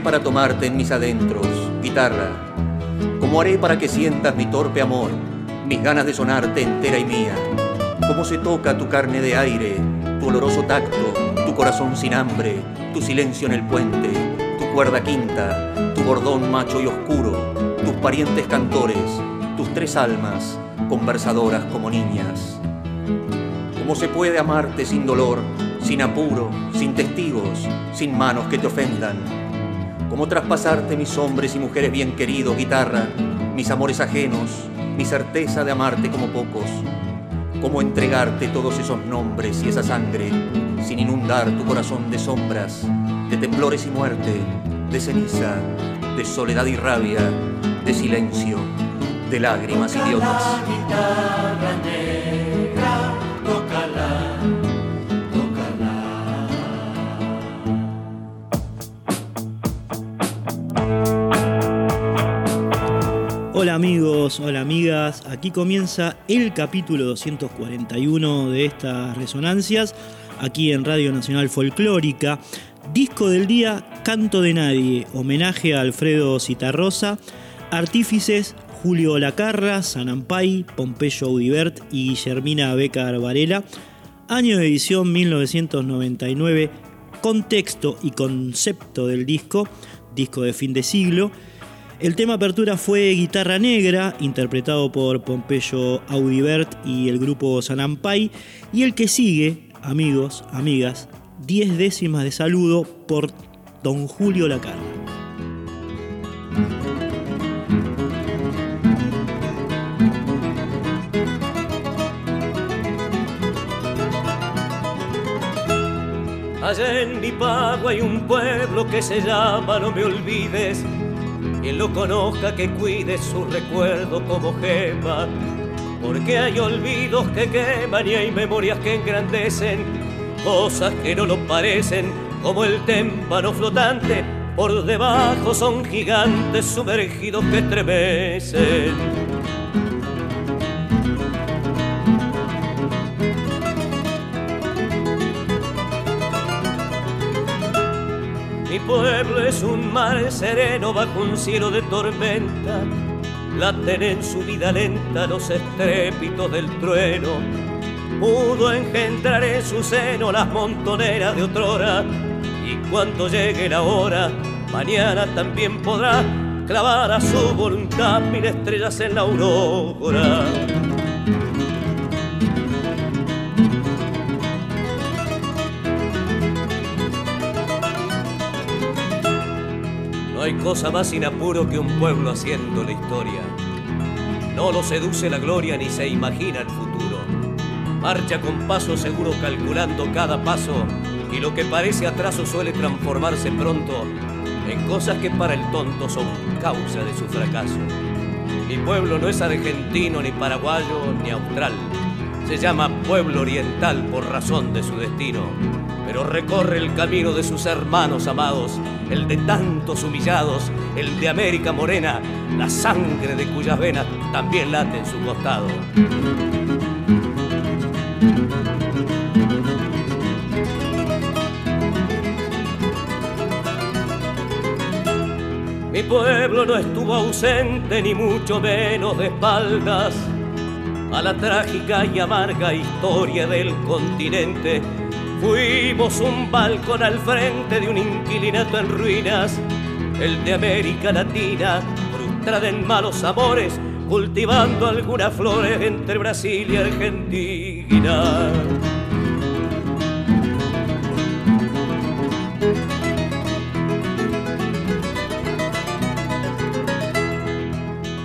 Para tomarte en mis adentros, guitarra? ¿Cómo haré para que sientas mi torpe amor, mis ganas de sonarte entera y mía? ¿Cómo se toca tu carne de aire, tu oloroso tacto, tu corazón sin hambre, tu silencio en el puente, tu cuerda quinta, tu bordón macho y oscuro, tus parientes cantores, tus tres almas, conversadoras como niñas? ¿Cómo se puede amarte sin dolor, sin apuro, sin testigos, sin manos que te ofendan? Cómo traspasarte mis hombres y mujeres bien queridos, guitarra, mis amores ajenos, mi certeza de amarte como pocos. Cómo entregarte todos esos nombres y esa sangre sin inundar tu corazón de sombras, de temblores y muerte, de ceniza, de soledad y rabia, de silencio, de lágrimas idiotas. Hola amigos, hola amigas, aquí comienza el capítulo 241 de estas resonancias, aquí en Radio Nacional Folclórica. Disco del día, Canto de Nadie, homenaje a Alfredo Citarrosa, artífices Julio Lacarra, Sanampay, Pompeyo Audibert y Guillermina Becar Varela, año de edición 1999, contexto y concepto del disco, disco de fin de siglo, el tema apertura fue Guitarra Negra, interpretado por Pompeyo Audibert y el grupo Sanampay. Y el que sigue, amigos, amigas, 10 décimas de saludo por Don Julio Lacarra. Allá en mi pago hay un pueblo que se llama No me olvides quien lo conozca que cuide su recuerdo como gema, porque hay olvidos que queman y hay memorias que engrandecen, cosas que no lo parecen, como el témpano flotante, por debajo son gigantes sumergidos que estremecen. Pueblo es un mar sereno bajo un cielo de tormenta. Laten en su vida lenta los estrépitos del trueno. Pudo engendrar en su seno las montoneras de otrora. Y cuando llegue la hora, mañana también podrá clavar a su voluntad mil estrellas en la aurora. Hay cosa más sin apuro que un pueblo haciendo la historia. No lo seduce la gloria ni se imagina el futuro. Marcha con paso seguro calculando cada paso y lo que parece atraso suele transformarse pronto en cosas que para el tonto son causa de su fracaso. Mi pueblo no es argentino, ni paraguayo, ni austral. Se llama pueblo oriental por razón de su destino pero recorre el camino de sus hermanos amados, el de tantos humillados, el de América Morena, la sangre de cuyas venas también late en su costado. Mi pueblo no estuvo ausente ni mucho menos de espaldas a la trágica y amarga historia del continente Fuimos un balcón al frente de un inquilinato en ruinas el de América Latina, frustrada en malos amores, cultivando algunas flores entre Brasil y Argentina.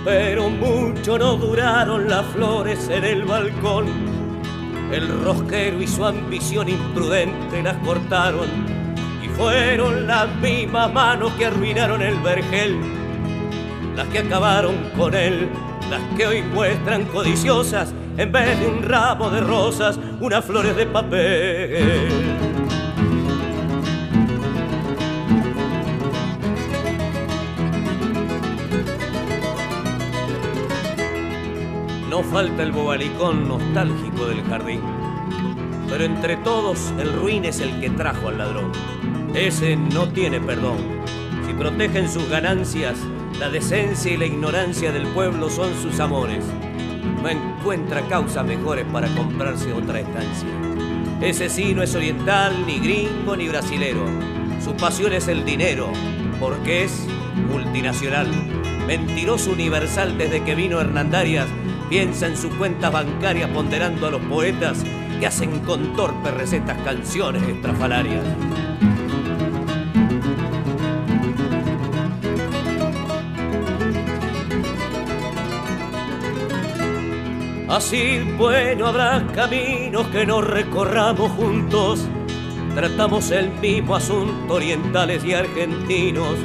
Pero mucho no duraron las flores en el balcón. El rosquero y su ambición imprudente las cortaron y fueron las mismas manos que arruinaron el vergel, las que acabaron con él las que hoy muestran codiciosas, en vez de un ramo de rosas, unas flores de papel. No falta el bobalicón nostálgico del jardín, pero entre todos el ruin es el que trajo al ladrón. Ese no tiene perdón. Si protegen sus ganancias, la decencia y la ignorancia del pueblo son sus amores. No encuentra causas mejores para comprarse otra estancia. Ese sí no es oriental, ni gringo, ni brasilero. Su pasión es el dinero, porque es multinacional. Mentiroso universal desde que vino Hernandarias, piensa en sus cuentas bancarias ponderando a los poetas que hacen con torpe recetas canciones estrafalarias. Así bueno habrá caminos que nos recorramos juntos. Tratamos el mismo asunto orientales y argentinos,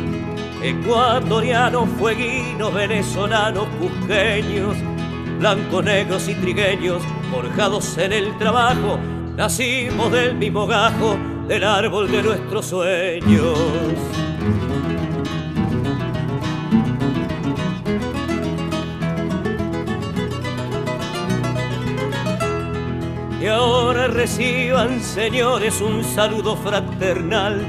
ecuatorianos, fueguinos, venezolanos, cusqueños, blancos, negros y trigueños, forjados en el trabajo, nacimos del mismo gajo, del árbol de nuestros sueños. Y ahora reciban, señores, un saludo fraternal.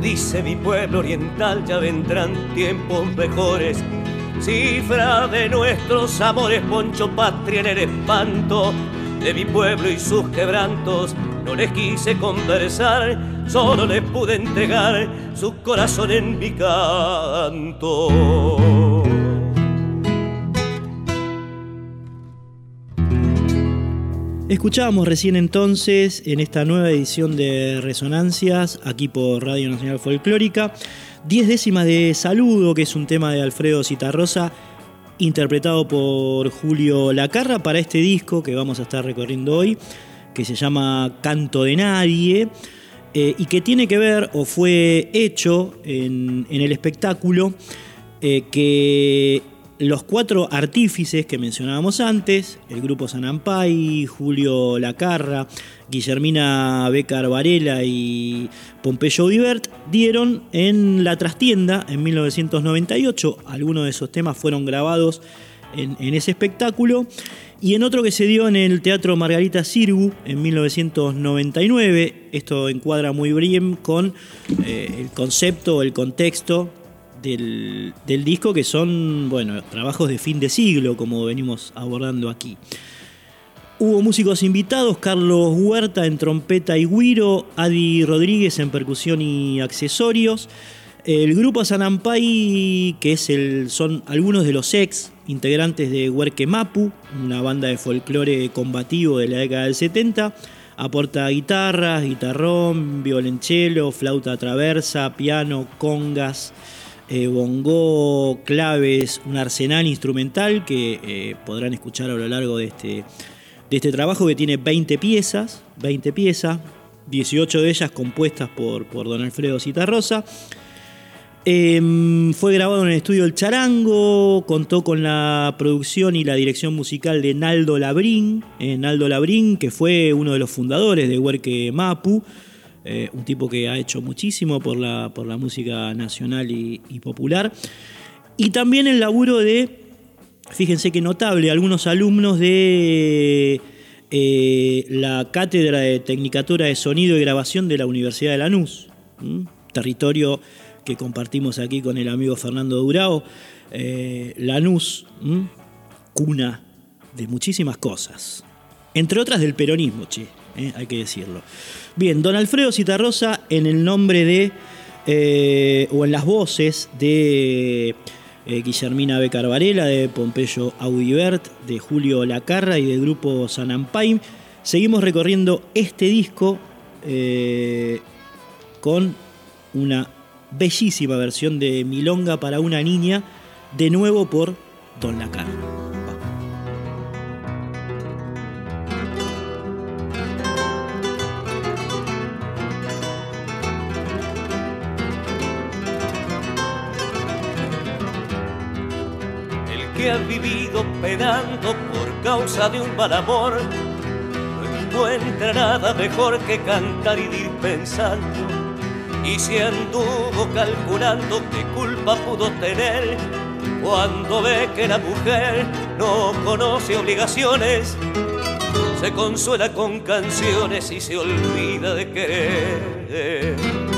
Dice mi pueblo oriental, ya vendrán tiempos mejores. Cifra de nuestros amores, poncho patria en el espanto de mi pueblo y sus quebrantos. No les quise conversar, solo les pude entregar su corazón en mi canto. Escuchábamos recién entonces en esta nueva edición de Resonancias, aquí por Radio Nacional Folclórica, Diez décimas de saludo, que es un tema de Alfredo Citarrosa, interpretado por Julio Lacarra para este disco que vamos a estar recorriendo hoy, que se llama Canto de Nadie, eh, y que tiene que ver o fue hecho en, el espectáculo eh, que los cuatro artífices que mencionábamos antes, el grupo Sanampay, Julio Lacarra, Guillermina Becar Varela y Pompeyo Vivert, dieron en La Trastienda en 1998. Algunos de esos temas fueron grabados en, ese espectáculo. Y en otro que se dio en el Teatro Margarita Sirgu en 1999. Esto encuadra muy bien con eh, el concepto, el contexto del, disco, que son, bueno, trabajos de fin de siglo, como venimos abordando aquí. Hubo músicos invitados, Carlos Huerta en trompeta y guiro, Adi Rodríguez en percusión y accesorios. El grupo Sanampay, que es el, son algunos de los ex integrantes de Huerque Mapu, una banda de folclore combativo de la década del 70, aporta guitarras, guitarrón, violonchelo, flauta traversa, piano, congas, eh, bongo, claves, un arsenal instrumental que eh, podrán escuchar a lo largo de este, de este trabajo que tiene 20 piezas, 20 piezas, 18 de ellas compuestas por, por don Alfredo Citarrosa. Em, fue grabado en el estudio El Charango, contó con la producción y la dirección musical de Naldo Labrín, eh, Naldo Labrín, que fue uno de los fundadores de Huerque Mapu, eh, un tipo que ha hecho muchísimo por la, por la música nacional y, popular. Y también el laburo de, fíjense qué notable, algunos alumnos de eh, la Cátedra de Tecnicatura de Sonido y Grabación de la Universidad de Lanús, territorio que compartimos aquí con el amigo Fernando Durao. Eh, Lanús, cuna de muchísimas cosas, entre otras del peronismo, che, hay que decirlo. Bien, don Alfredo Citarrosa, en el nombre de eh, o en las voces de eh, Guillermina Becar Varela, de Pompeyo Audibert, de Julio Lacarra y del grupo Sanampaim. Seguimos recorriendo este disco eh, con una bellísima versión de Milonga para una niña, de nuevo por Don Lacarra. Has vivido penando por causa de un mal amor, no encuentra nada mejor que cantar y ir pensando. Y si anduvo calculando qué culpa pudo tener, cuando ve que la mujer no conoce obligaciones, se consuela con canciones y se olvida de querer.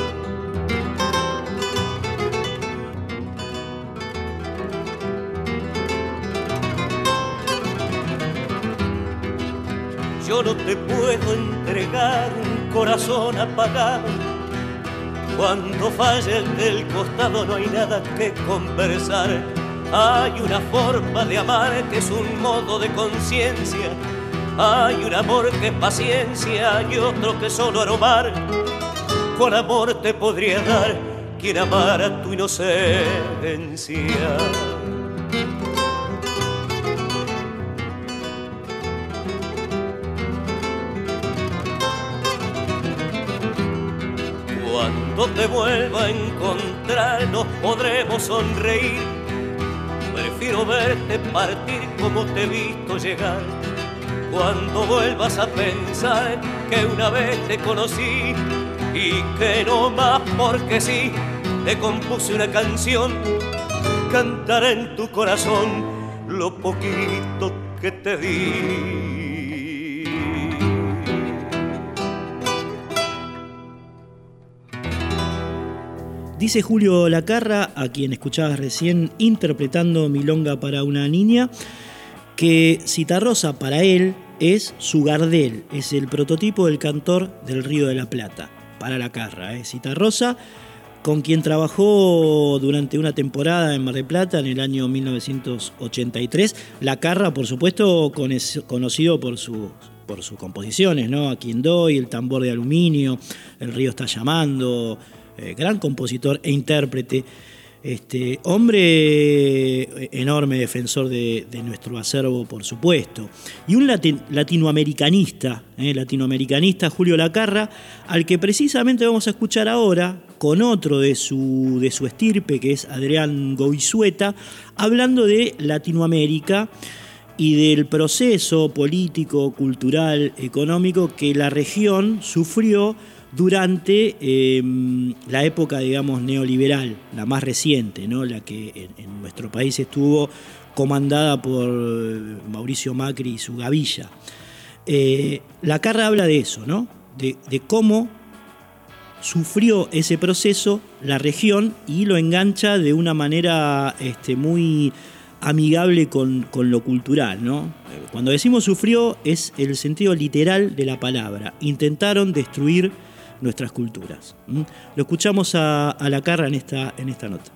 Yo no te puedo entregar un corazón apagado. Cuando falle el del costado no hay nada que conversar. Hay una forma de amar que es un modo de conciencia. Hay un amor que es paciencia y otro que solo aromar. Con amor te podría dar quien amara tu inocencia. Te vuelva a encontrar nos podremos sonreír. Prefiero verte partir como te he visto llegar. Cuando vuelvas a pensar que una vez te conocí y que no más porque sí, te compuse una canción. Cantaré en tu corazón lo poquito que te di. Dice Julio Lacarra, a quien escuchabas recién interpretando Milonga para una niña, que Citarrosa para él es su Gardel, es el prototipo del cantor del Río de la Plata, para Lacarra. ¿eh? Citarrosa, con quien trabajó durante una temporada en Mar del Plata en el año 1983. Lacarra, por supuesto, conocido por sus por sus composiciones, ¿no? A quien doy, el tambor de aluminio, el río está llamando, eh, gran compositor e intérprete, este, hombre eh, enorme defensor de, nuestro acervo, por supuesto, y un latinoamericanista, eh, latinoamericanista Julio Lacarra, al que precisamente vamos a escuchar ahora con otro de su, de su estirpe, que es Adrián Goizueta, hablando de Latinoamérica y del proceso político, cultural, económico que la región sufrió durante em, la época, digamos, neoliberal, la más reciente, ¿no? la que en, nuestro país estuvo comandada por Mauricio Macri y su gavilla. Eh, la Carra habla de eso, ¿no? de, cómo sufrió ese proceso la región y lo engancha de una manera este, muy amigable con, con, lo cultural. ¿no? Cuando decimos sufrió es el sentido literal de la palabra. Intentaron destruir nuestras culturas. Lo escuchamos a, la carra en esta, en esta nota.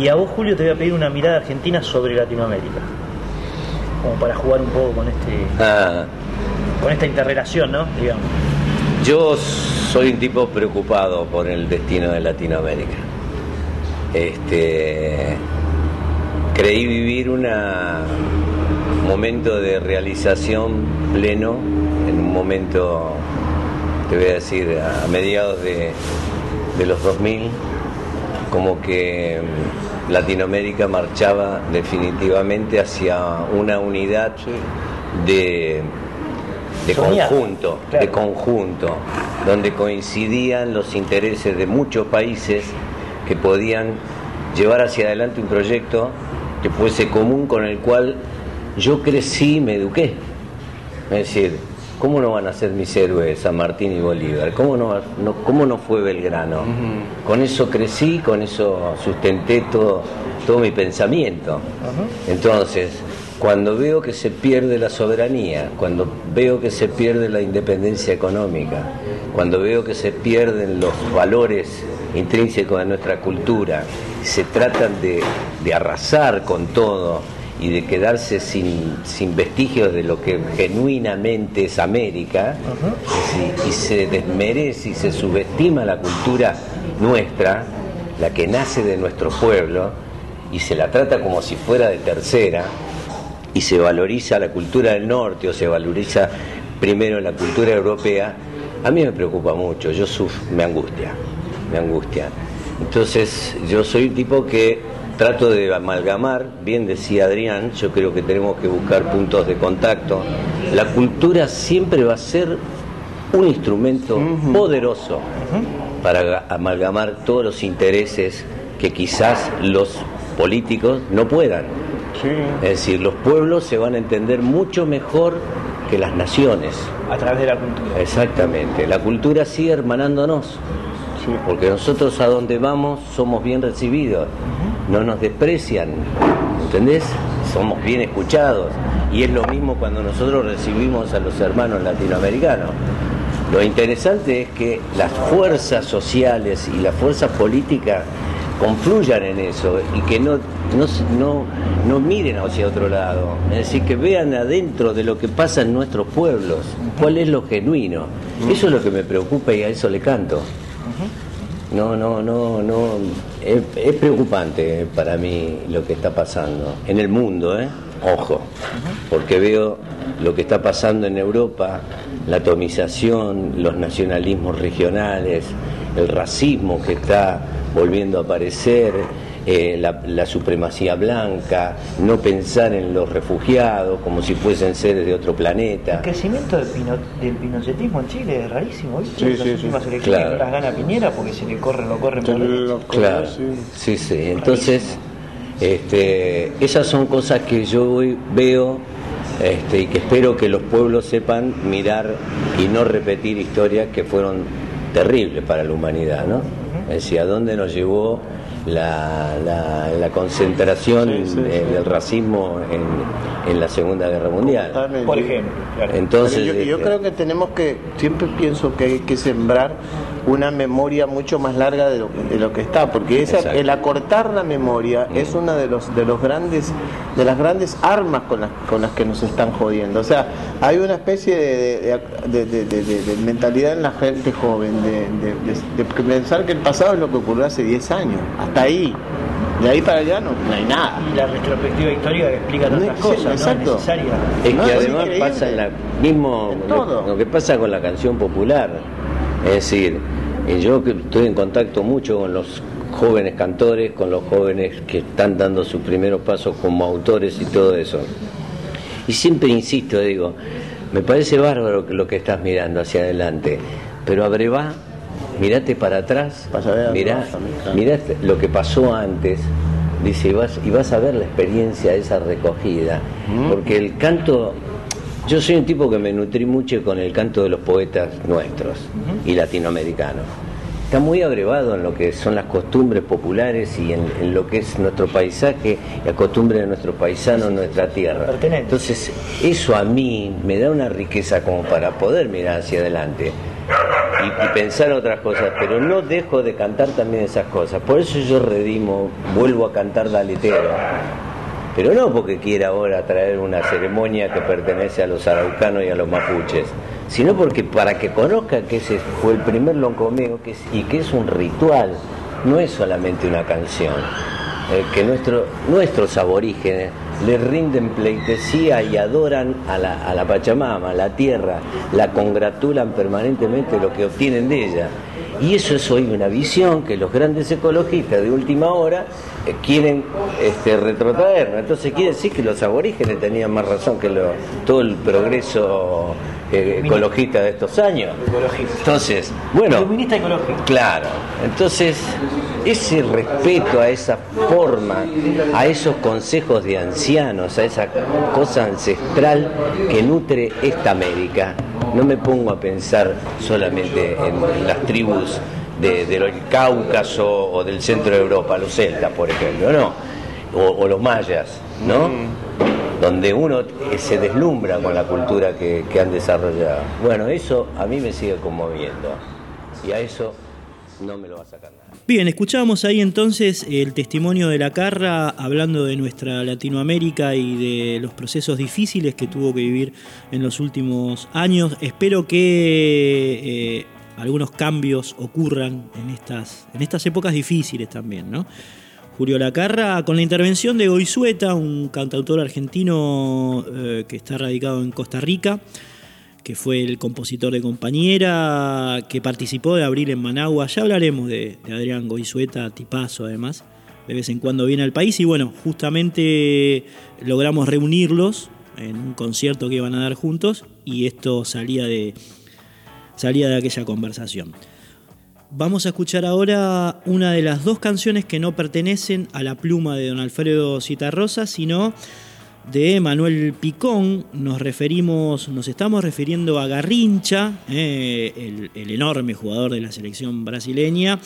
Y a vos, Julio, te voy a pedir una mirada argentina sobre Latinoamérica, como para jugar un poco con este, ah. con esta interrelación, ¿no? Digamos. Yo soy un tipo preocupado por el destino de Latinoamérica. Este, creí vivir un momento de realización pleno, en un momento te voy a decir, a mediados de, los 2000, como que mm, Latinoamérica marchaba definitivamente hacia una unidad de, de conjunto, de conjunto, donde coincidían los intereses de muchos países que podían llevar hacia adelante un proyecto que fuese común con el cual yo crecí y me eduqué. Es decir, ¿cómo no van a ser mis héroes San Martín y Bolívar? ¿Cómo no, cómo no fue Belgrano? Con eso crecí, con eso sustenté todo, todo mi pensamiento. Entonces, cuando veo que se pierde la soberanía, cuando veo que se pierde la independencia económica, cuando veo que se pierden los valores intrínsecos de nuestra cultura, se tratan de, arrasar con todo y de quedarse sin, vestigios de lo que genuinamente es América, y, y se desmerece y se subestima la cultura nuestra, la que nace de nuestro pueblo, y se la trata como si fuera de tercera, y se valoriza la cultura del norte o se valoriza primero la cultura europea, a mí me preocupa mucho, yo me angustia, me angustia. Entonces yo soy un tipo que trato de amalgamar, bien decía Adrián, yo creo que tenemos que buscar puntos de contacto. La cultura siempre va a ser un instrumento poderoso para amalgamar todos los intereses que quizás los políticos no puedan. Es decir, los pueblos se van a entender mucho mejor que las naciones. A través de la cultura. Exactamente. La cultura sigue hermanándonos. Porque nosotros a donde vamos somos bien recibidos. No nos desprecian. ¿Entendés? Somos bien escuchados. Y es lo mismo cuando nosotros recibimos a los hermanos latinoamericanos. Lo interesante es que las fuerzas sociales y las fuerzas políticas confluyan en eso y que no, no, no, miren hacia otro lado. Es decir, que vean adentro de lo que pasa en nuestros pueblos, cuál es lo genuino. Eso es lo que me preocupa y a eso le canto. No, no, no, no. Es, preocupante para mí lo que está pasando en el mundo, ¿eh? Ojo, porque veo lo que está pasando en Europa, la atomización, los nacionalismos regionales, el racismo que está volviendo a aparecer, eh, la, supremacía blanca, no pensar en los refugiados como si fuesen seres de otro planeta. El crecimiento del, pinochetismo en Chile es rarísimo, ¿viste? Sí, las sí, últimas sí. elecciones claro. las gana Piñera porque se le corren, lo corren por Claro, sí, sí. Entonces, este, esas son cosas que yo veo este, y que espero que los pueblos sepan mirar y no repetir historias que fueron terribles para la humanidad, ¿no? Es decir, ¿a dónde nos llevó la, la, concentración del racismo en, en, la Segunda Guerra Mundial? Por ejemplo. Entonces, yo, yo, este, creo que tenemos que, siempre pienso que hay que sembrar una memoria mucho más larga de lo, de lo que está, porque esa, el acortar la memoria mm. es una de los de los grandes de las grandes armas con las con las que nos están jodiendo. O sea, hay una especie de, de, mentalidad en la gente joven de, pensar que el pasado es lo que ocurrió hace 10 años, hasta ahí. De ahí para allá no, hay nada. Y la retrospectiva histórica que explica tantas cosas, exacto. ¿no? Es necesaria. Es que además pasa la, mismo lo, que pasa con la canción popular. Es decir, yo estoy en contacto mucho con los jóvenes cantores, con los jóvenes que están dando sus primeros pasos como autores y todo eso. Y siempre insisto, digo, me parece bárbaro lo que estás mirando hacia adelante, pero abreva, mirate para atrás, mirá, mirá lo que pasó antes, dice, y vas, y vas a ver la experiencia de esa recogida, porque el canto yo soy un tipo que me nutrí mucho con el canto de los poetas nuestros y latinoamericanos. Está muy abrevado en lo que son las costumbres populares y en, lo que es nuestro paisaje la costumbre de nuestros paisanos, nuestra tierra. Entonces, eso a mí me da una riqueza como para poder mirar hacia adelante y, y pensar otras cosas, pero no dejo de cantar también esas cosas. Por eso yo redimo, vuelvo a cantar Daletero pero no porque quiera ahora traer una ceremonia que pertenece a los araucanos y a los mapuches, sino porque para que conozca que ese fue el primer loncomeo que y que es un ritual, no es solamente una canción, eh, que nuestro, nuestros aborígenes le rinden pleitesía y adoran a la, a la Pachamama, a la tierra, la congratulan permanentemente lo que obtienen de ella. Y eso es hoy una visión que los grandes ecologistas de última hora eh, quieren este. Entonces quiere decir que los aborígenes tenían más razón que todo el progreso eh, ecologista de estos años. Entonces, bueno. Claro. Entonces, ese respeto a esa forma, a esos consejos de ancianos, a esa cosa ancestral que nutre esta América, no me pongo a pensar solamente en las tribus del Cáucaso o del centro de Europa, los celtas, por ejemplo, no, o, los mayas, ¿no? Mm. Donde uno se deslumbra con la cultura que, han desarrollado. Bueno, eso a mí me sigue conmoviendo y a eso no me lo va a sacar nada. Bien, escuchábamos ahí entonces el testimonio de la Carra hablando de nuestra Latinoamérica y de los procesos difíciles que tuvo que vivir en los últimos años. Espero que eh, algunos cambios ocurran en estas, en estas épocas difíciles también, ¿no? Julio Lacarra, con la intervención de Goizueta, un cantautor argentino eh, que está radicado en Costa Rica, que fue el compositor de compañera, que participó de Abril en Managua. Ya hablaremos de, Adrián Goizueta, tipazo además. De vez en cuando viene al país y bueno, justamente logramos reunirlos en un concierto que iban a dar juntos y esto salía de, salía de aquella conversación. Vamos a escuchar ahora una de las dos canciones que no pertenecen a la pluma de don Alfredo Citarrosa, sino de Manuel Picón. Nos referimos, nos estamos refiriendo a Garrincha, eh, el, enorme jugador de la selección brasileña.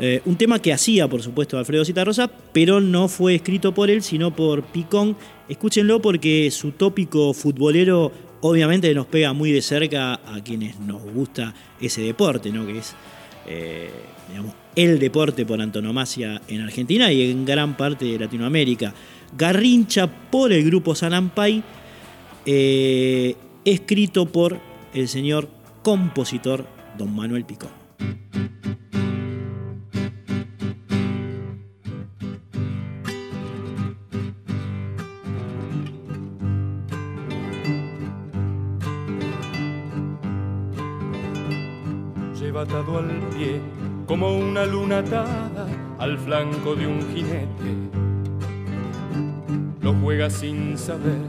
Eh, un tema que hacía, por supuesto, Alfredo Citarrosa, pero no fue escrito por él, sino por Picón. Escúchenlo porque su tópico futbolero obviamente nos pega muy de cerca a quienes nos gusta ese deporte, ¿no? que es eh, el deporte por antonomasia en Argentina y en gran parte de Latinoamérica. Garrincha por el grupo Sanampay, eh, escrito por el señor compositor don Manuel Picón. Atado al pie como una luna atada al flanco de un jinete. Lo juega sin saber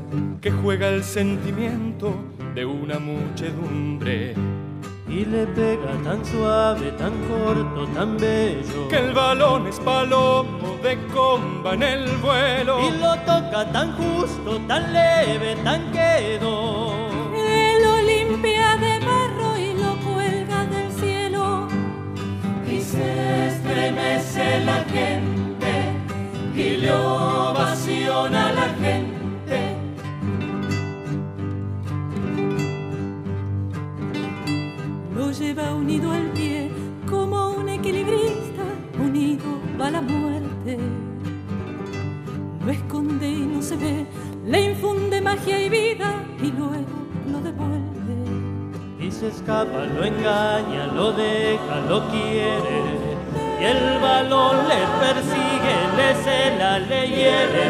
que juega el sentimiento de una muchedumbre. Y le pega tan suave, tan corto, tan bello. Que el balón es palomo de comba en el vuelo. Y lo toca tan justo, tan leve, tan quedo. Estremece la gente y le ovaciona la gente. Lo lleva unido al pie como un equilibrista unido a la muerte. Lo esconde y no se ve, le infunde magia y vida y luego lo devuelve y se escapa, lo engaña, lo deja, lo quiere. Y el balón le persigue, le cela, le hiere.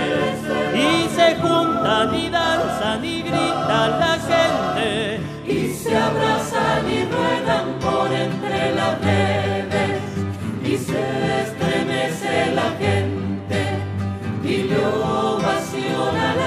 Y se juntan y danzan y grita la gente. Y se abrazan y ruedan por entre las redes. Y se estremece la gente y le ovaciona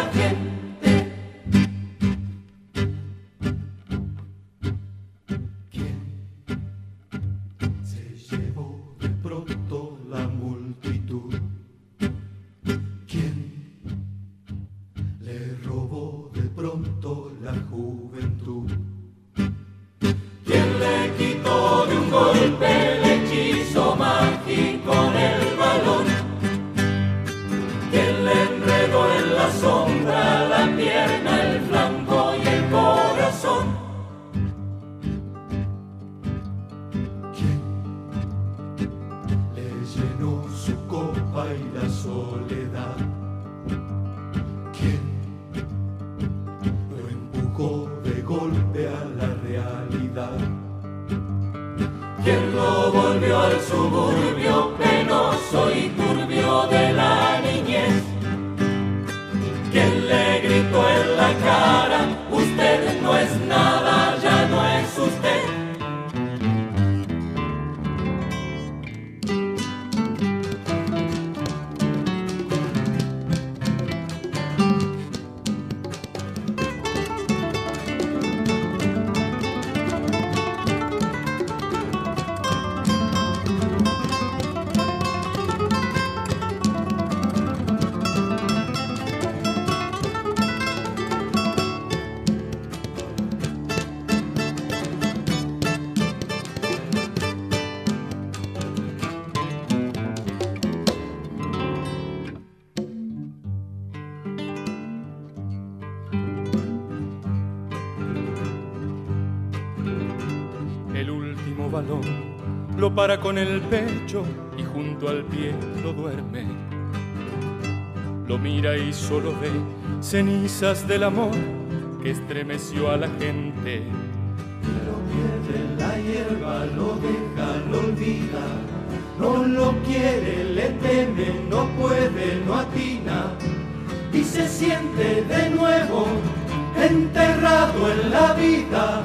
mira y solo ve cenizas del amor que estremeció a la gente. Lo pierde la hierba, lo deja, lo olvida. No lo quiere, le teme, no puede, no atina. Y se siente de nuevo enterrado en la vida.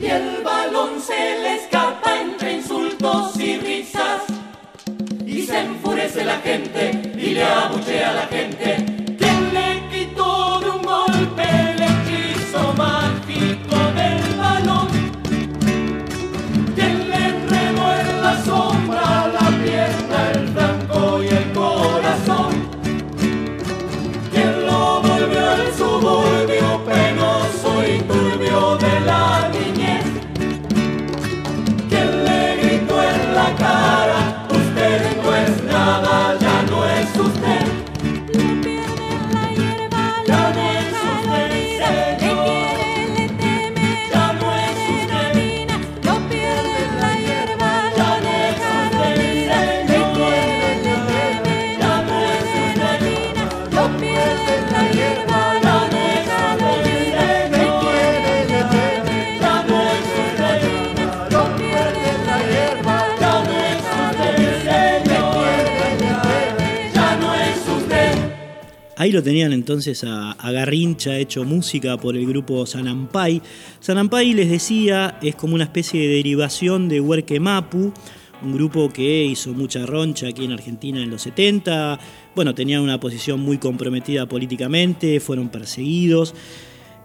Y el balón se le escapa entre insultos y risas. Enfurece la gente y le abuchea a la gente. Ahí lo tenían entonces a, Garrincha hecho música por el grupo Sanampay. Sanampay, les decía, es como una especie de derivación de Huerque Mapu, un grupo que hizo mucha roncha aquí en Argentina en los 70. Bueno, tenían una posición muy comprometida políticamente, fueron perseguidos.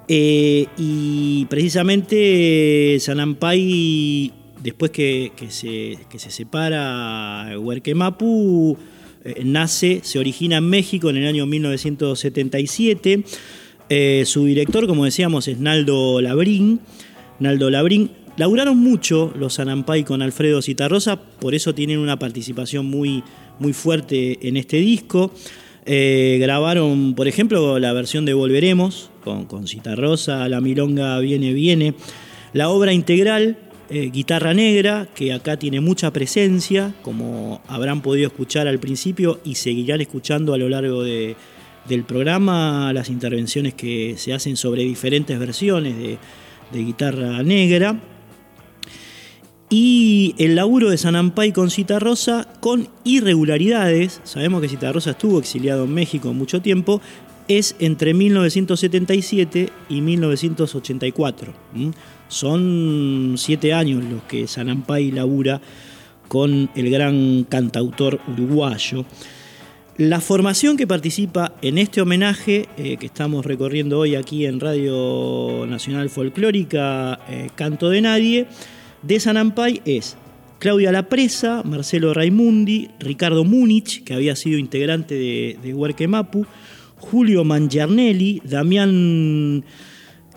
Eh, y precisamente Sanampay, después que, se, se separa Huerque Mapu, eh, nace, se origina en México en el año 1977. Eh, su director, como decíamos, es Naldo Labrín. Naldo Labrín. Laburaron mucho los Anampay con Alfredo Citarrosa, por eso tienen una participación muy, muy fuerte en este disco. Eh, grabaron, por ejemplo, la versión de Volveremos con, con Citarrosa, La Milonga Viene Viene. La obra integral, eh, Guitarra Negra, que acá tiene mucha presencia, como habrán podido escuchar al principio y seguirán escuchando a lo largo de- del programa, las intervenciones que se hacen sobre diferentes versiones de, Guitarra Negra. Y el laburo de Sanampay con Cita Rosa con irregularidades, sabemos que Cita Rosa estuvo exiliado en México mucho tiempo, es entre 1977 y 1984. ¿m? Son siete años los que Sanampay labura con el gran cantautor uruguayo. La formación que participa en este homenaje eh, que estamos recorriendo hoy aquí en Radio Nacional Folclórica, eh, Canto de Nadie, de Sanampay es Claudia Lapresa, Marcelo Raimundi, Ricardo Múnich, que había sido integrante de, de Huerque Mapu, Julio Mangiarnelli, Damián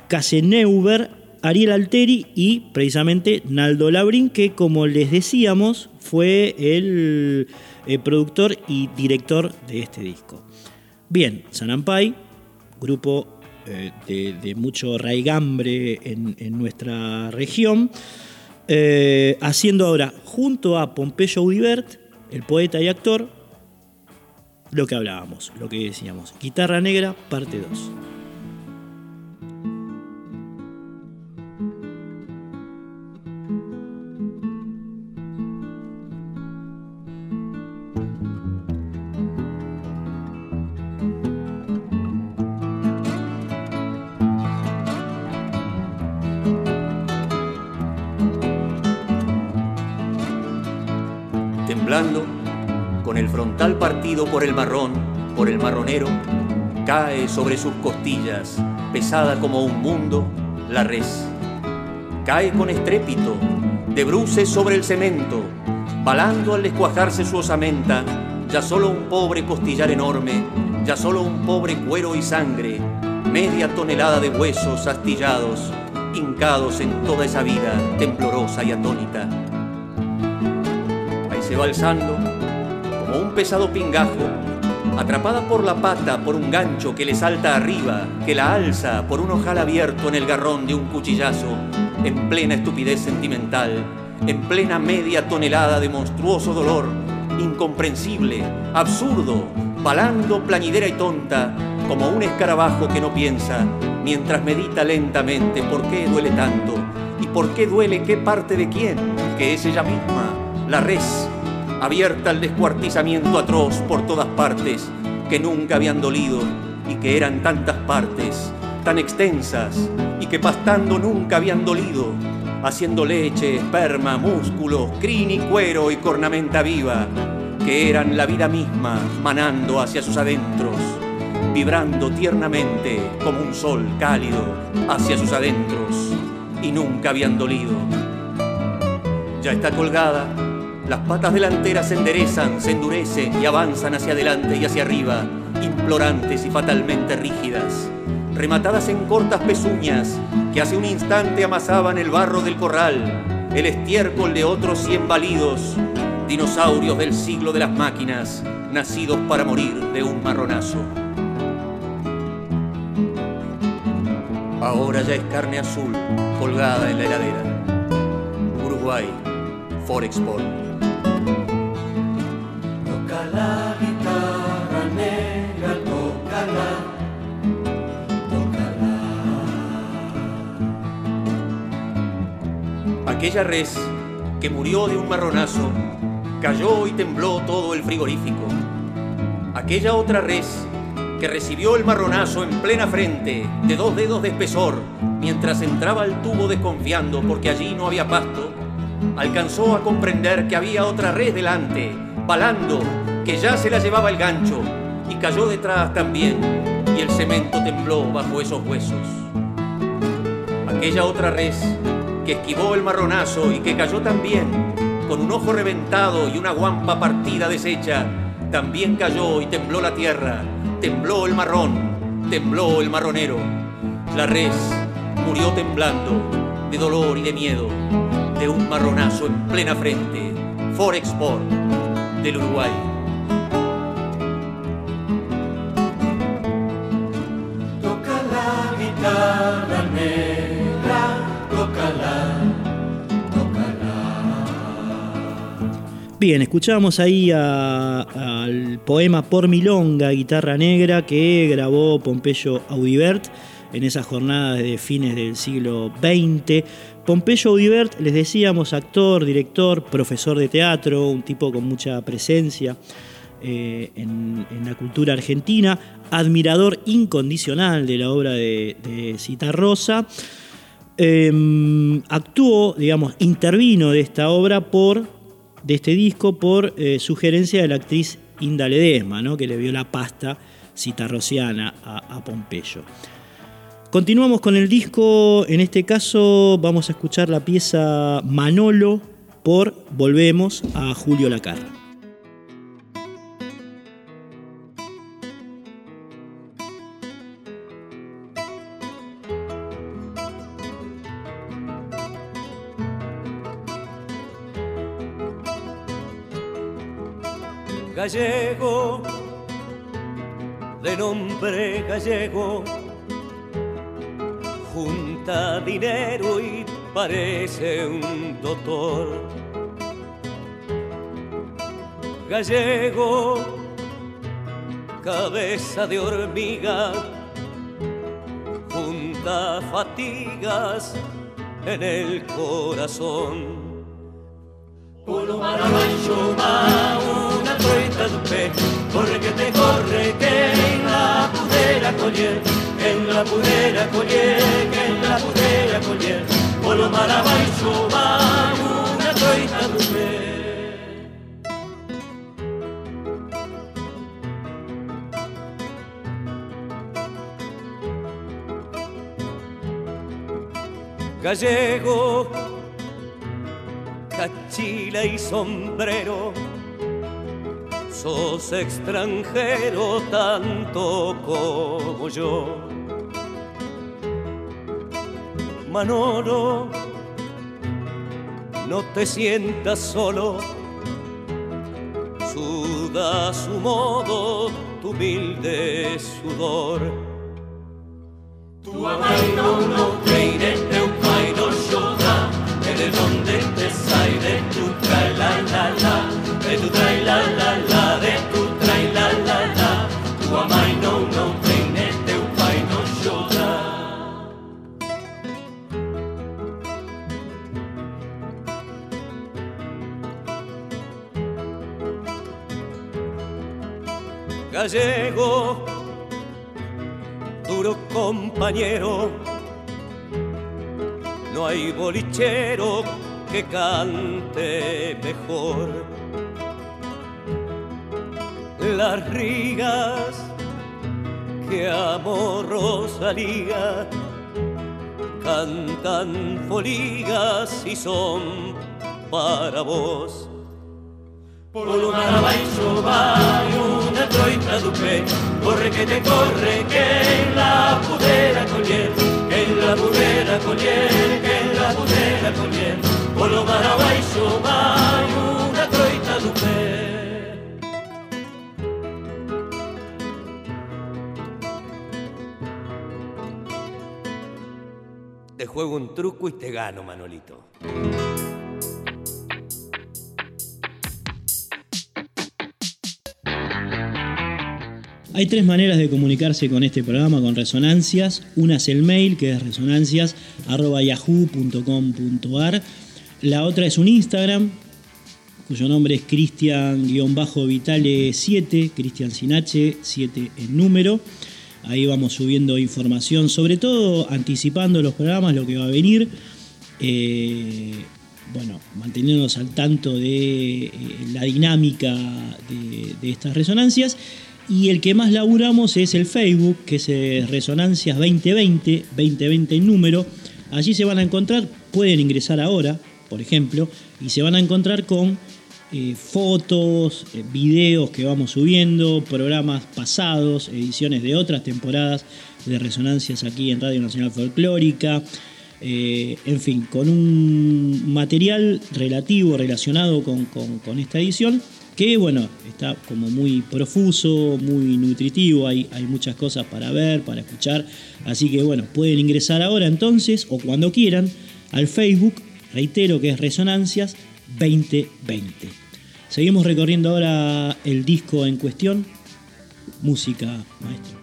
Caseneuber, Ariel Alteri y precisamente Naldo Labrín, que como les decíamos fue el eh, productor y director de este disco. Bien, Sanampay, grupo eh, de, mucho raigambre en, en nuestra región, eh, haciendo ahora junto a Pompeyo Udibert, el poeta y actor, lo que hablábamos, lo que decíamos, Guitarra Negra, parte 2. Temblando, con el frontal partido por el marrón, por el marronero, cae sobre sus costillas, pesada como un mundo, la res. Cae con estrépito, de bruces sobre el cemento, balando al descuajarse su osamenta, ya solo un pobre costillar enorme, ya solo un pobre cuero y sangre, media tonelada de huesos astillados, hincados en toda esa vida temblorosa y atónita. Alzando, como un pesado pingajo, atrapada por la pata por un gancho que le salta arriba, que la alza por un ojal abierto en el garrón de un cuchillazo, en plena estupidez sentimental, en plena media tonelada de monstruoso dolor, incomprensible, absurdo, balando plañidera y tonta, como un escarabajo que no piensa, mientras medita lentamente por qué duele tanto y por qué duele qué parte de quién, que es ella misma, la res, abierta al descuartizamiento atroz por todas partes, que nunca habían dolido y que eran tantas partes, tan extensas y que pastando nunca habían dolido, haciendo leche, esperma, músculos, crin y cuero y cornamenta viva, que eran la vida misma manando hacia sus adentros, vibrando tiernamente como un sol cálido hacia sus adentros y nunca habían dolido. Ya está colgada, las patas delanteras se enderezan, se endurecen y avanzan hacia adelante y hacia arriba, implorantes y fatalmente rígidas, rematadas en cortas pezuñas que hace un instante amasaban el barro del corral, el estiércol de otros cien validos, dinosaurios del siglo de las máquinas, nacidos para morir de un marronazo. Ahora ya es carne azul colgada en la heladera. Uruguay, Forexport. Aquella res que murió de un marronazo, cayó y tembló todo el frigorífico. Aquella otra res que recibió el marronazo en plena frente, de dos dedos de espesor, mientras entraba al tubo desconfiando porque allí no había pasto, alcanzó a comprender que había otra res delante, balando, que ya se la llevaba el gancho, y cayó detrás también, y el cemento tembló bajo esos huesos. Aquella otra res que esquivó el marronazo y que cayó también, con un ojo reventado y una guampa partida deshecha, también cayó y tembló la tierra, tembló el marrón, tembló el marronero. La res murió temblando de dolor y de miedo de un marronazo en plena frente, Forexport del Uruguay. Bien, escuchamos ahí al poema Por Milonga, guitarra negra, que grabó Pompeyo Audibert en esas jornadas de fines del siglo XX. Pompeyo Audibert, les decíamos, actor, director, profesor de teatro, un tipo con mucha presencia eh, en, la cultura argentina, admirador incondicional de la obra de, de Citarrosa. Eh, actuó, digamos, intervino de esta obra por de este disco por eh, sugerencia de la actriz Inda Ledesma, ¿no? que le vio la pasta citarrociana a, a, Pompeyo. Continuamos con el disco, en este caso vamos a escuchar la pieza Manolo por Volvemos a Julio Lacarra. Gallego, junta dinero y parece un doctor. Gallego, cabeza de hormiga, junta fatigas en el corazón. Polo maravillo una troita de pé, corre que te corre, que en la pudera collier, en la pudera collier, en la pudera collier. Maravillo una. Gallego, cachila y sombrero, extranjero tanto como yo. Manolo, no te sientas solo, suda a su modo tu humilde sudor. Tu amaino no gallego, duro compañero. No hay bolichero que cante mejor. Las rigas que amo Rosalía cantan foligas y son para vos. Por lo maravilloso va una troita dupe, corre que te corre, que en la pudera collier, que en la pudera collier, que en la pudera collier. Por lo maravilloso va una troita dupe. Te juego un truco y te gano, Manolito. Hay tres maneras de comunicarse con este programa, con Resonancias. Una es el mail, que es resonancias.yahoo.com.ar. La otra es un Instagram, cuyo nombre es Cristian-Vitale7, Cristian sin H, 7 en número. Ahí vamos subiendo información, sobre todo anticipando los programas, lo que va a venir. Eh, bueno, manteniéndonos al tanto de eh, la dinámica de, de estas resonancias. Y el que más laburamos es el Facebook, que es eh, Resonancias 2020, 2020 en número. Allí se van a encontrar, pueden ingresar ahora, por ejemplo, y se van a encontrar con eh, fotos, eh, videos que vamos subiendo, programas pasados, ediciones de otras temporadas de Resonancias aquí en Radio Nacional Folclórica. en fin, con un material relativo, relacionado con, con esta edición que bueno, está como muy profuso, muy nutritivo, hay, hay muchas cosas para ver, para escuchar, así que bueno, pueden ingresar ahora entonces o cuando quieran al Facebook, reitero que es Resonancias 2020. Seguimos recorriendo ahora el disco en cuestión, música maestro.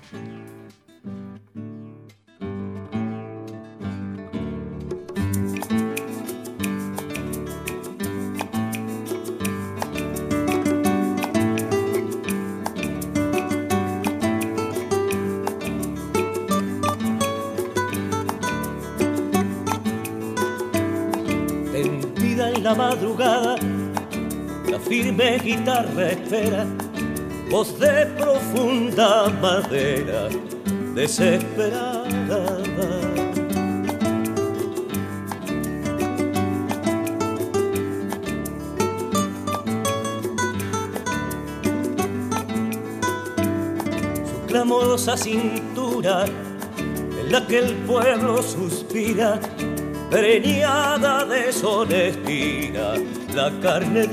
Firme guitarra espera, voz de profunda madera, desesperada. Su clamorosa cintura en la que el pueblo suspira preñada de deshonestidad, la carne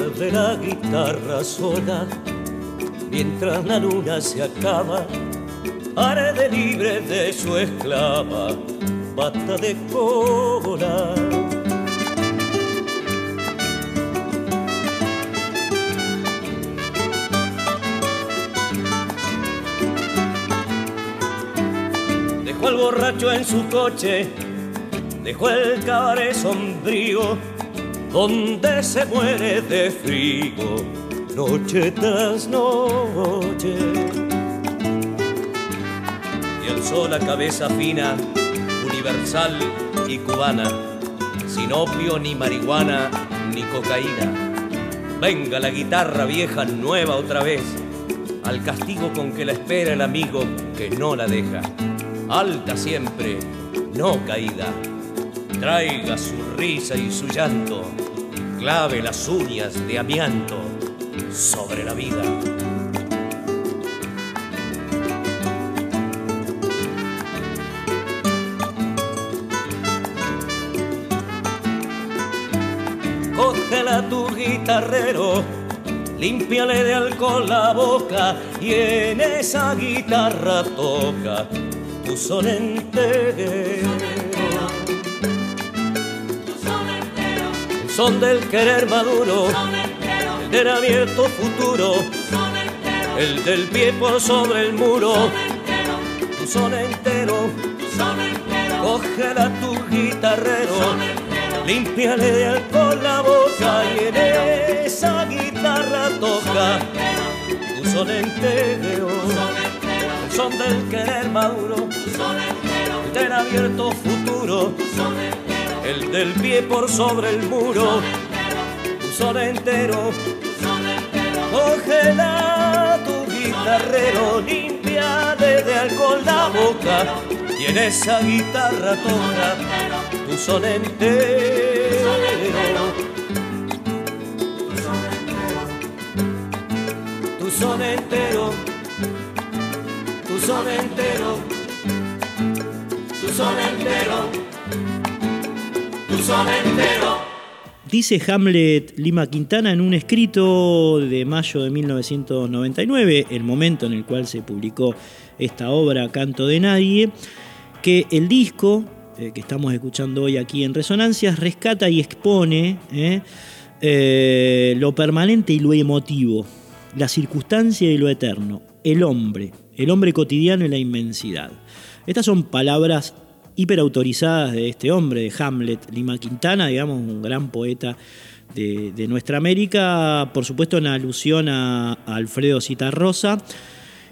Arde la guitarra sola, mientras la luna se acaba, arde libre de su esclava, bata de cola. el borracho en su coche, dejó el cabaret sombrío, donde se muere de frío, noche tras noche. Y alzó la cabeza fina, universal y cubana, sin opio ni marihuana ni cocaína. Venga la guitarra vieja nueva otra vez, al castigo con que la espera el amigo que no la deja alta siempre, no caída. Traiga su risa y su llanto, clave las uñas de amianto sobre la vida. Cógela tu guitarrero, límpiale de alcohol la boca y en esa guitarra toca tu son. Son del querer maduro, el del abierto futuro, el del pie por sobre el muro, son entero, cógela tu guitarrero, limpiale de alcohol la boca y en esa guitarra toca. Tu son entero, el son del querer maduro, del abierto futuro, el del pie por sobre el muro, tu son entero, cógela tu guitarrero, limpia de alcohol la boca. Y en esa guitarra toca tu son entero. Tu son entero, tu son entero, tu son entero, Dice Hamlet Lima Quintana en un escrito de mayo de 1999, el momento en el cual se publicó esta obra Canto de Nadie, que el disco eh, que estamos escuchando hoy aquí en Resonancias rescata y expone eh, eh, lo permanente y lo emotivo, la circunstancia y lo eterno, el hombre, el hombre cotidiano y la inmensidad. Estas son palabras hiperautorizadas de este hombre, de Hamlet, Lima Quintana, digamos, un gran poeta de, nuestra América, por supuesto en alusión a, a Alfredo Citarrosa,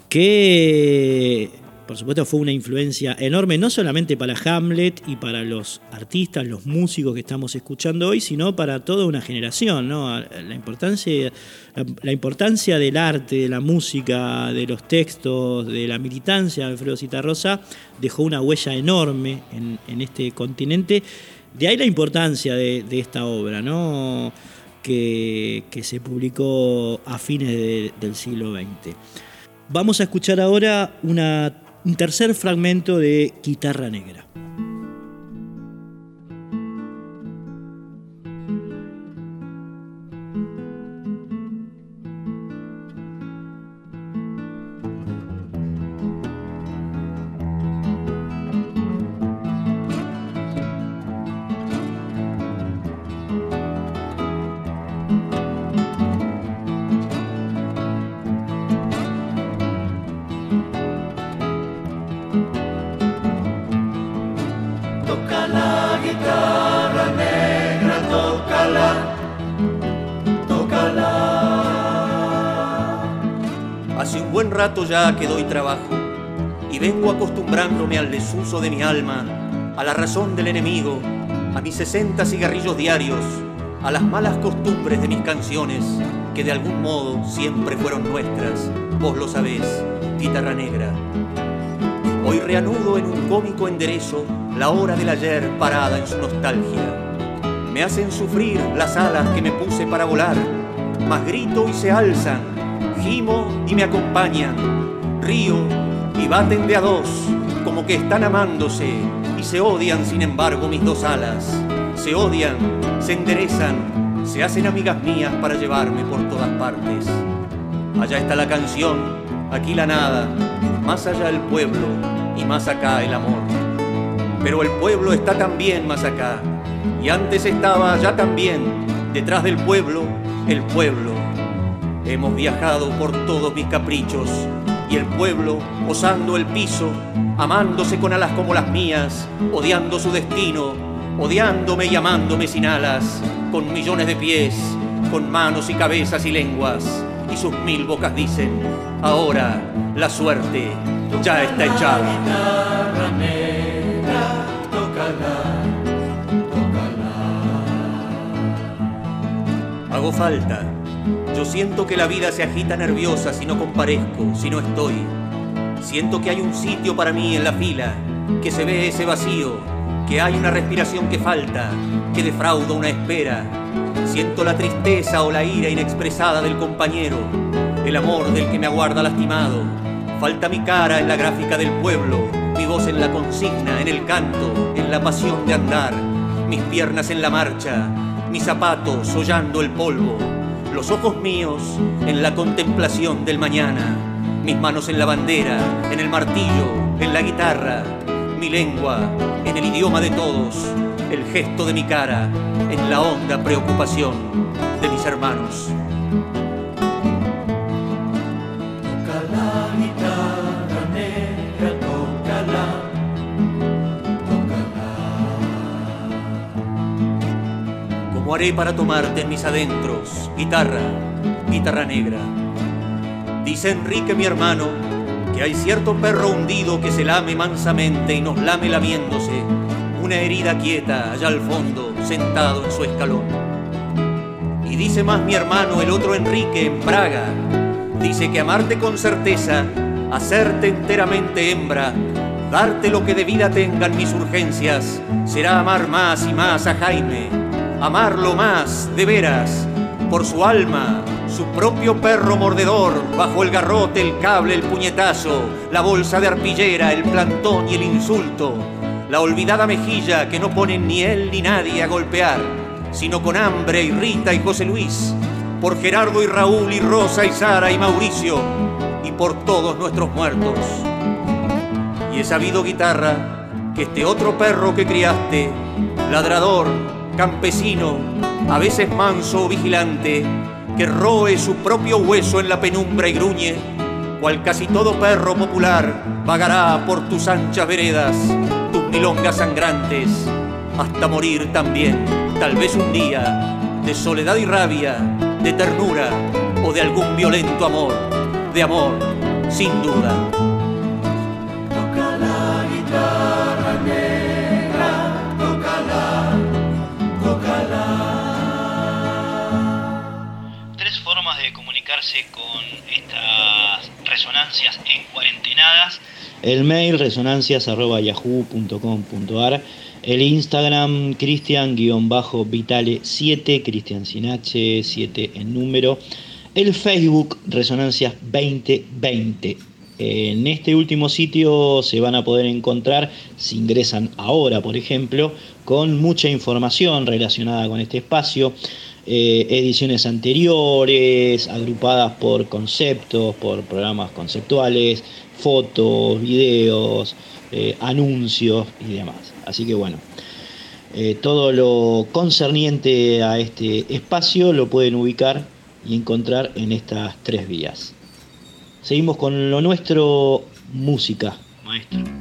que por supuesto fue una influencia enorme, no solamente para Hamlet y para los artistas, los músicos que estamos escuchando hoy, sino para toda una generación. La, importancia, la, importancia del arte, de la música, de los textos, de la militancia de Alfredo Citarrosa dejó una huella enorme en, este continente. De ahí la importancia de, esta obra, ¿no? que, se publicó a fines del siglo XX. Vamos a escuchar ahora una un tercer fragmento de Guitarra Negra. Al desuso de mi alma, a la razón del enemigo, a mis 60 cigarrillos diarios, a las malas costumbres de mis canciones, que de algún modo siempre fueron nuestras, vos lo sabés, guitarra negra. Hoy reanudo en un cómico enderezo la hora del ayer parada en su nostalgia. Me hacen sufrir las alas que me puse para volar, mas grito y se alzan gimo y me acompañan, río y baten de a dos, que están amándose y se odian sin embargo mis dos alas. Se odian, se enderezan, se hacen amigas mías para llevarme por todas partes. Allá está la canción, aquí la nada, más allá el pueblo y más acá el amor. Pero el pueblo está también más acá, y antes estaba allá también, detrás del pueblo, el pueblo Hemos viajado por todos mis caprichos y el pueblo osando el piso, amándose con alas como las mías, odiando su destino, odiándome y amándome sin alas, con millones de pies, con manos y cabezas y lenguas, y sus mil bocas dicen, ahora la suerte ya está echada. Hago falta yo siento que la vida se agita nerviosa si no comparezco, si no estoy. Siento que hay un sitio para mí en la fila, que se ve ese vacío, que hay una respiración que falta, que defrauda una espera. Siento la tristeza o la ira inexpresada del compañero, el amor del que me aguarda lastimado. Falta mi cara en la gráfica del pueblo, mi voz en la consigna, en el canto, en la pasión de andar, mis piernas en la marcha, mis zapatos hollando el polvo los ojos míos en la contemplación del mañana, mis manos en la bandera, en el martillo, en la guitarra, mi lengua en el idioma de todos, el gesto de mi cara en la honda preocupación de mis hermanos. Para tomarte en mis adentros, guitarra, guitarra negra. Dice Enrique mi hermano que hay cierto perro hundido que se lame mansamente y nos lame lamiéndose, una herida quieta allá al fondo, sentado en su escalón. Y dice más mi hermano, el otro Enrique, en Praga, dice que amarte con certeza, hacerte enteramente hembra, darte lo que de vida tengan mis urgencias, será amar más y más a Jaime, amarlo más, de veras, por su alma, su propio perro mordedor, bajo el garrote, el cable, el puñetazo, la bolsa de arpillera, el plantón y el insulto, la olvidada mejilla que no ponen ni él ni nadie a golpear, sino con hambre y Rita y José Luis, por Gerardo y Raúl y Rosa y Sara y Mauricio, y por todos nuestros muertos. Y he sabido, guitarra, que este otro perro que criaste, ladrador, campesino, a veces manso o vigilante, que roe su propio hueso en la penumbra y gruñe, cual casi todo perro popular, vagará por tus anchas veredas, tus milongas sangrantes, hasta morir también, tal vez un día, de soledad y rabia, de ternura o de algún violento amor, de amor, sin duda. Con estas resonancias en cuarentenadas. El mail resonancias.yahoo.com.ar el Instagram Cristian-Vitale7, Cristian sin H, 7 en número. El Facebook Resonancias 2020. En este último sitio se van a poder encontrar, si ingresan ahora por ejemplo, con mucha información relacionada con este espacio, eh, ediciones anteriores, agrupadas por conceptos, por programas conceptuales, fotos, videos, eh, anuncios y demás. Así que bueno, eh, todo lo concerniente a este espacio lo pueden ubicar y encontrar en estas tres vías. Seguimos con lo nuestro, música, maestro.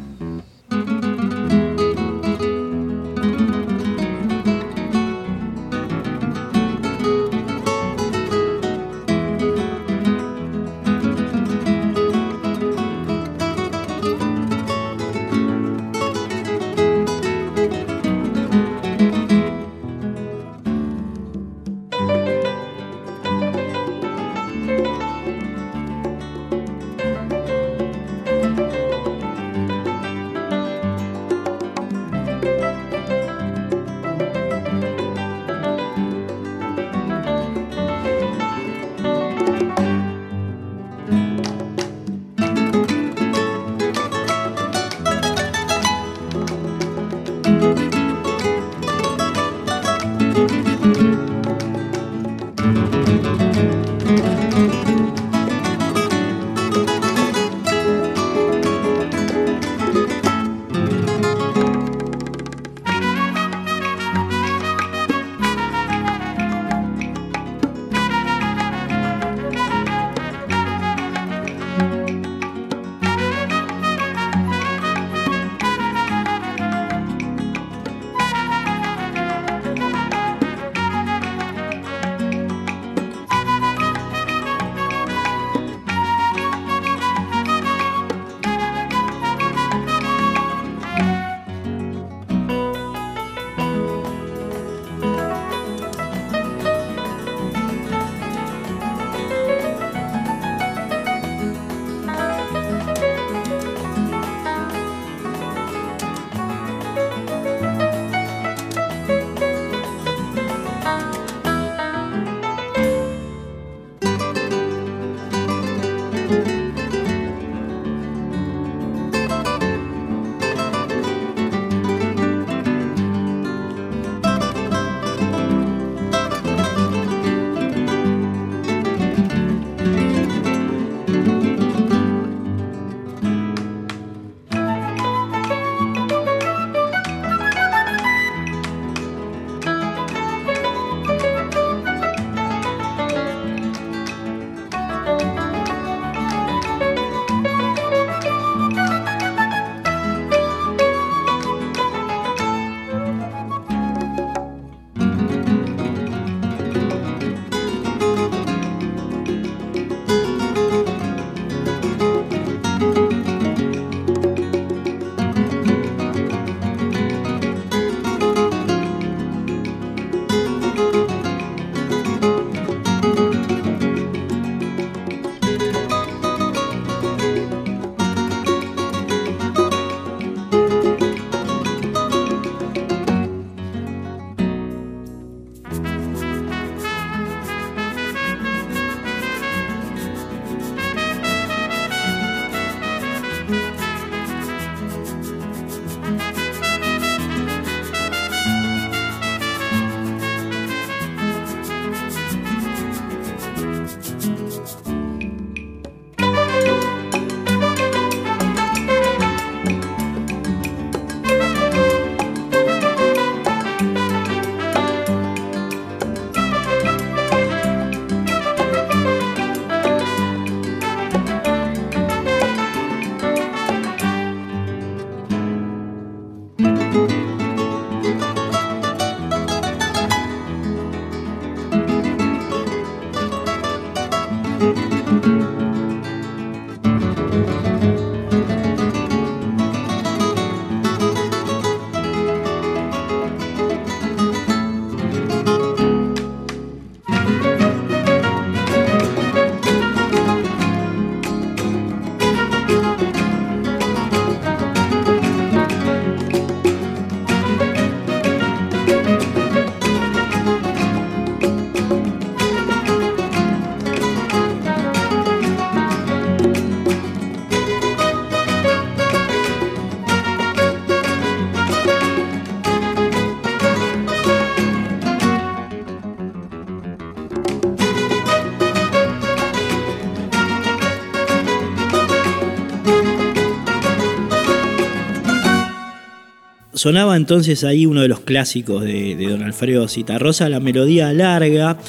Sonaba entonces ahí uno de los clásicos de, don Alfredo Citarrosa, la melodía larga.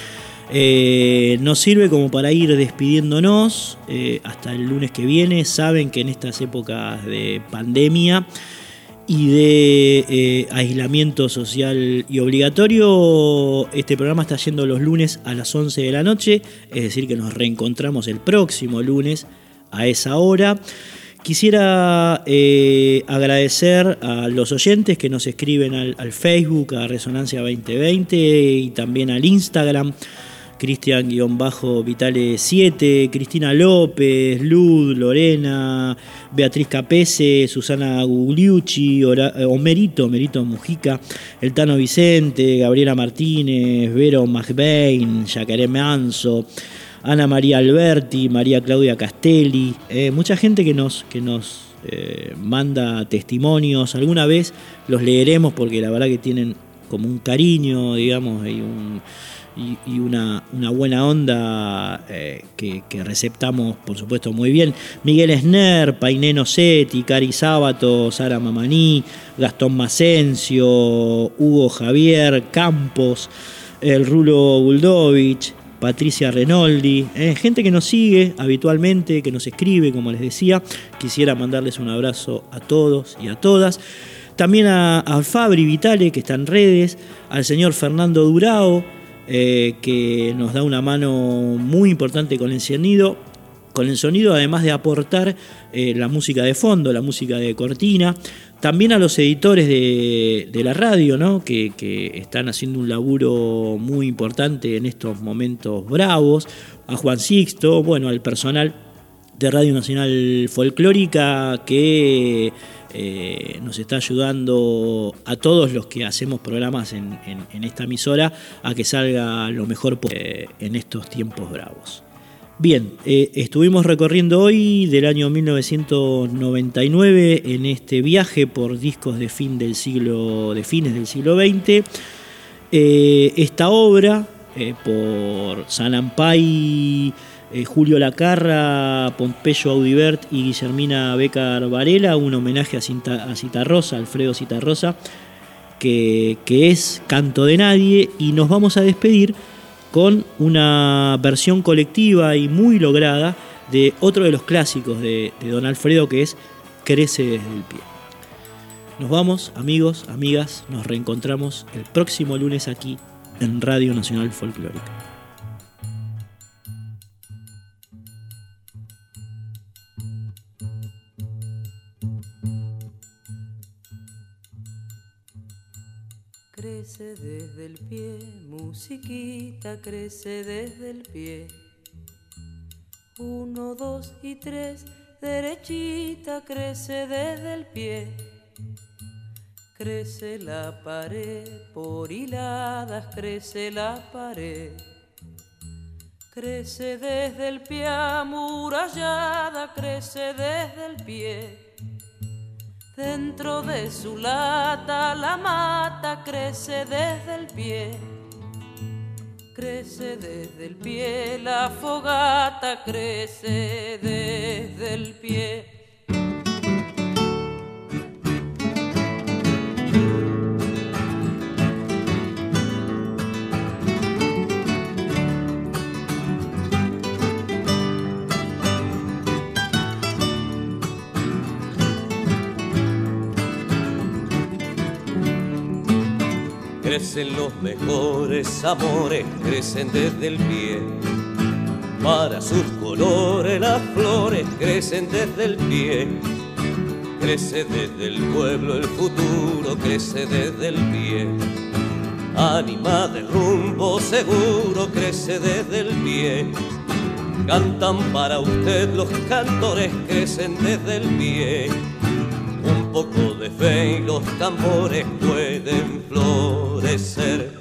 Eh, nos sirve como para ir despidiéndonos eh, hasta el lunes que viene. Saben que en estas épocas de pandemia y de eh, aislamiento social y obligatorio, este programa está yendo los lunes a las 11 de la noche, es decir, que nos reencontramos el próximo lunes a esa hora. Quisiera eh, agradecer a los oyentes que nos escriben al, Facebook, a Resonancia 2020 y también al Instagram. Cristian-Vitale7, Cristina López, Luz, Lorena, Beatriz Capese, Susana Gugliucci, Omerito, Merito Mujica, El Tano Vicente, Gabriela Martínez, Vero McBain, Jacaré Manso, Ana María Alberti, María Claudia Castelli, eh, mucha gente que nos, que nos eh, manda testimonios, alguna vez los leeremos porque la verdad que tienen como un cariño, digamos, y, una, buena onda eh, que, receptamos, por supuesto, muy bien. Miguel Esner, Paineno Seti, Cari Sábato, Sara Mamaní, Gastón Macencio, Hugo Javier, Campos, el Rulo Buldovich, Patricia Renoldi, eh, gente que nos sigue habitualmente, que nos escribe, como les decía. Quisiera mandarles un abrazo a todos y a todas. También a, Fabri Vitale, que está en redes, al señor Fernando Durao, eh, que nos da una mano muy importante con el sonido, con el sonido además de aportar eh, la música de fondo, la música de cortina. También a los editores de, la radio, ¿no? que, están haciendo un laburo muy importante en estos momentos bravos. A Juan Sixto, bueno, al personal de Radio Nacional Folclórica que eh, nos está ayudando a todos los que hacemos programas en, esta emisora a que salga lo mejor posible en estos tiempos bravos. Bien, eh, estuvimos recorriendo hoy del año 1999 en este viaje por discos de fin del siglo, de fines del siglo XX. Eh, esta obra eh, por Salampay, Julio Lacarra, Pompeyo Audibert y Guillermina Becar Varela, un homenaje a, Citarrosa, Alfredo Citarrosa, que es Canto de Nadie, y nos vamos a despedir con una versión colectiva y muy lograda de otro de los clásicos de, Don Alfredo que es Crece desde el pie. Nos vamos, amigos, amigas, nos reencontramos el próximo lunes aquí en Radio Nacional Folclórica. Crece desde el pie, musiquita crece desde el pie. Uno, dos y tres, derechita crece desde el pie. Crece la pared, por hiladas crece la pared. Crece desde el pie, amurallada crece desde el pie Dentro de su lata la mata crece desde el pie. Crece desde el pie, la fogata crece desde el pie. Crecen los mejores amores, crecen desde el pie. Para sus colores las flores crecen desde el pie. Crece desde el pueblo el futuro, crece desde el pie. Ánima de rumbo seguro, crece desde el pie. Cantan para usted los cantores, crecen desde el pie poco de fe y los tambores pueden florecer.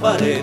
Crece